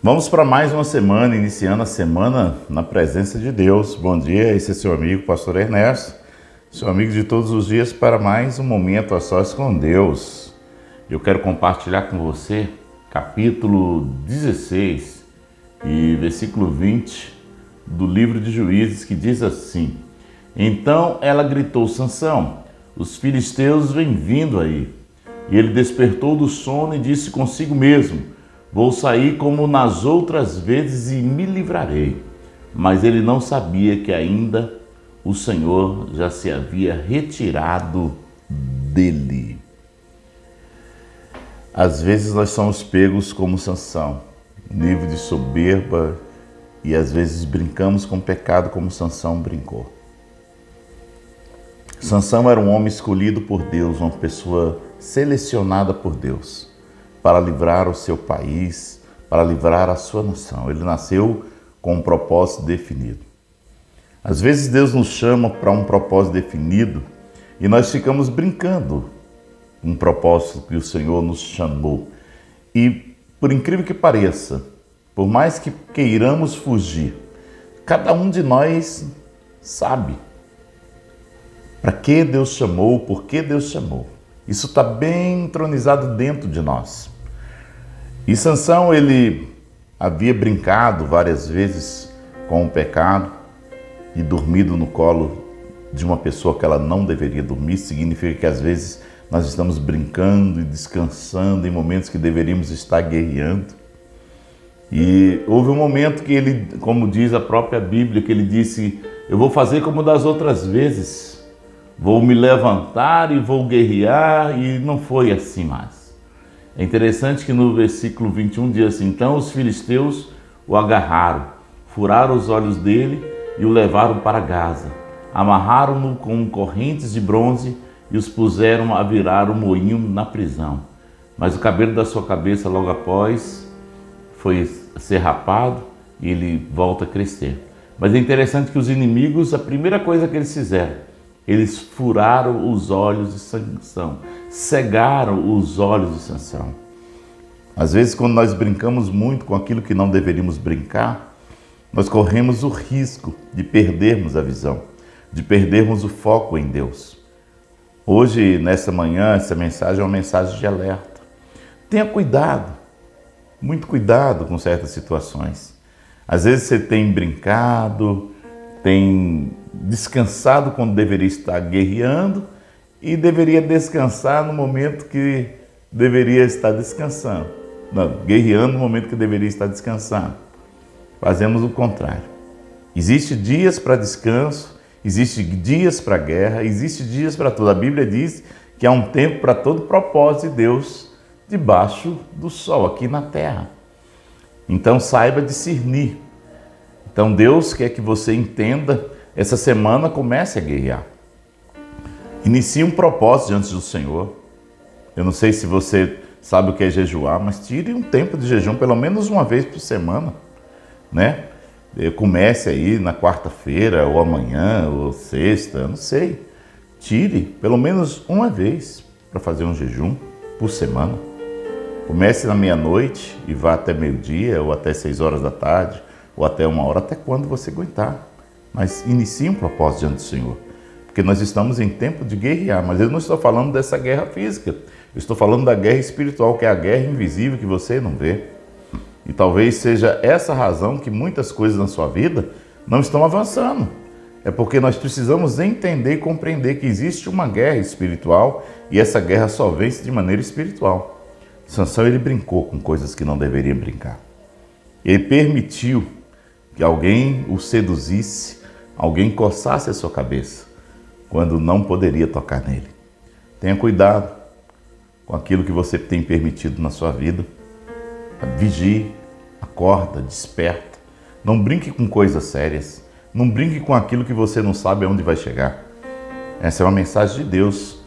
Vamos para mais uma semana, iniciando a semana na presença de Deus. Bom dia, esse é seu amigo, Pastor Ernesto, seu amigo de todos os dias, para mais um momento a sós com Deus. Eu quero compartilhar com você capítulo 16 e versículo 20 do livro de Juízes, que diz assim: Então ela gritou: Sansão, os filisteus vêm vindo aí. E ele despertou do sono e disse consigo mesmo: Vou sair como nas outras vezes e me livrarei. Mas ele não sabia que ainda o Senhor já se havia retirado dele. Às vezes nós somos pegos como Sansão, nível de soberba, e às vezes brincamos com o pecado como Sansão brincou. Sansão era um homem escolhido por Deus, uma pessoa selecionada por Deus para livrar o seu país, para livrar a sua nação. Ele nasceu com um propósito definido. Às vezes Deus nos chama para um propósito definido e nós ficamos brincando um propósito que o Senhor nos chamou. E por incrível que pareça, por mais que queiramos fugir, cada um de nós sabe para que Deus chamou, por que Deus chamou. Isso está bem entronizado dentro de nós. E Sansão, ele havia brincado várias vezes com o pecado e dormido no colo de uma pessoa que ela não deveria dormir. Significa que às vezes nós estamos brincando e descansando em momentos que deveríamos estar guerreando. E houve um momento que ele, como diz a própria Bíblia, que ele disse: Eu vou fazer como das outras vezes vou me levantar e vou guerrear, e não foi assim mais. É interessante que no versículo 21 diz assim: Então os filisteus o agarraram, furaram os olhos dele e o levaram para Gaza. Amarraram-no com correntes de bronze e os puseram a virar o moinho na prisão. Mas o cabelo da sua cabeça logo após foi ser rapado e ele volta a crescer. Mas é interessante que os inimigos, a primeira coisa que eles fizeram eles furaram os olhos de Sansão, cegaram os olhos de Sansão. Às vezes, quando nós brincamos muito com aquilo que não deveríamos brincar, nós corremos o risco de perdermos a visão, de perdermos o foco em Deus. Hoje, nessa manhã, essa mensagem é uma mensagem de alerta. Tenha cuidado, muito cuidado com certas situações. Às vezes você tem brincado, tem descansado quando deveria estar guerreando e deveria descansar no momento que deveria estar descansando. Não, guerreando no momento que deveria estar descansando. Fazemos o contrário. Existe dias para descanso, existe dias para guerra, existe dias para tudo. A Bíblia diz que há um tempo para todo propósito de Deus debaixo do sol, aqui na terra. Então saiba discernir. Então Deus quer que você entenda essa semana comece a guerrear. Inicie um propósito diante do Senhor. Eu não sei se você sabe o que é jejuar, mas tire um tempo de jejum, pelo menos uma vez por semana, né? Comece aí na quarta-feira, ou amanhã, ou sexta, não sei. Tire pelo menos uma vez para fazer um jejum por semana. Comece na meia-noite e vá até meio-dia, ou até seis horas da tarde, ou até uma hora, até quando você aguentar mas inicie um propósito diante do Senhor. Porque nós estamos em tempo de guerrear, mas eu não estou falando dessa guerra física. Eu estou falando da guerra espiritual, que é a guerra invisível que você não vê. E talvez seja essa razão que muitas coisas na sua vida não estão avançando. É porque nós precisamos entender e compreender que existe uma guerra espiritual e essa guerra só vence de maneira espiritual. Sansão ele brincou com coisas que não deveria brincar. Ele permitiu que alguém o seduzisse alguém coçasse a sua cabeça quando não poderia tocar nele. Tenha cuidado com aquilo que você tem permitido na sua vida. Vigie, acorda, desperta. Não brinque com coisas sérias. Não brinque com aquilo que você não sabe aonde vai chegar. Essa é uma mensagem de Deus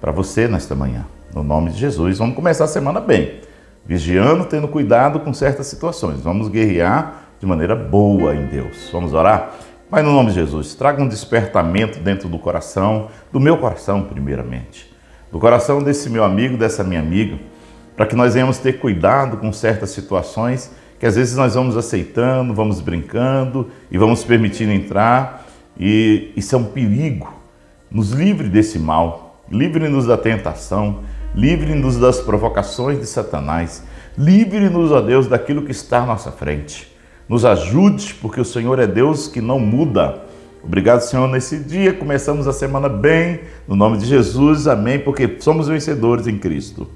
para você nesta manhã. No nome de Jesus, vamos começar a semana bem. Vigiando, tendo cuidado com certas situações. Vamos guerrear de maneira boa em Deus. Vamos orar? Pai, no nome de Jesus, traga um despertamento dentro do coração, do meu coração, primeiramente, do coração desse meu amigo, dessa minha amiga, para que nós venhamos ter cuidado com certas situações que às vezes nós vamos aceitando, vamos brincando e vamos permitindo entrar, e isso é um perigo. Nos livre desse mal, livre-nos da tentação, livre-nos das provocações de Satanás, livre-nos, ó Deus, daquilo que está à nossa frente. Nos ajude, porque o Senhor é Deus que não muda. Obrigado, Senhor, nesse dia. Começamos a semana bem, no nome de Jesus, amém, porque somos vencedores em Cristo.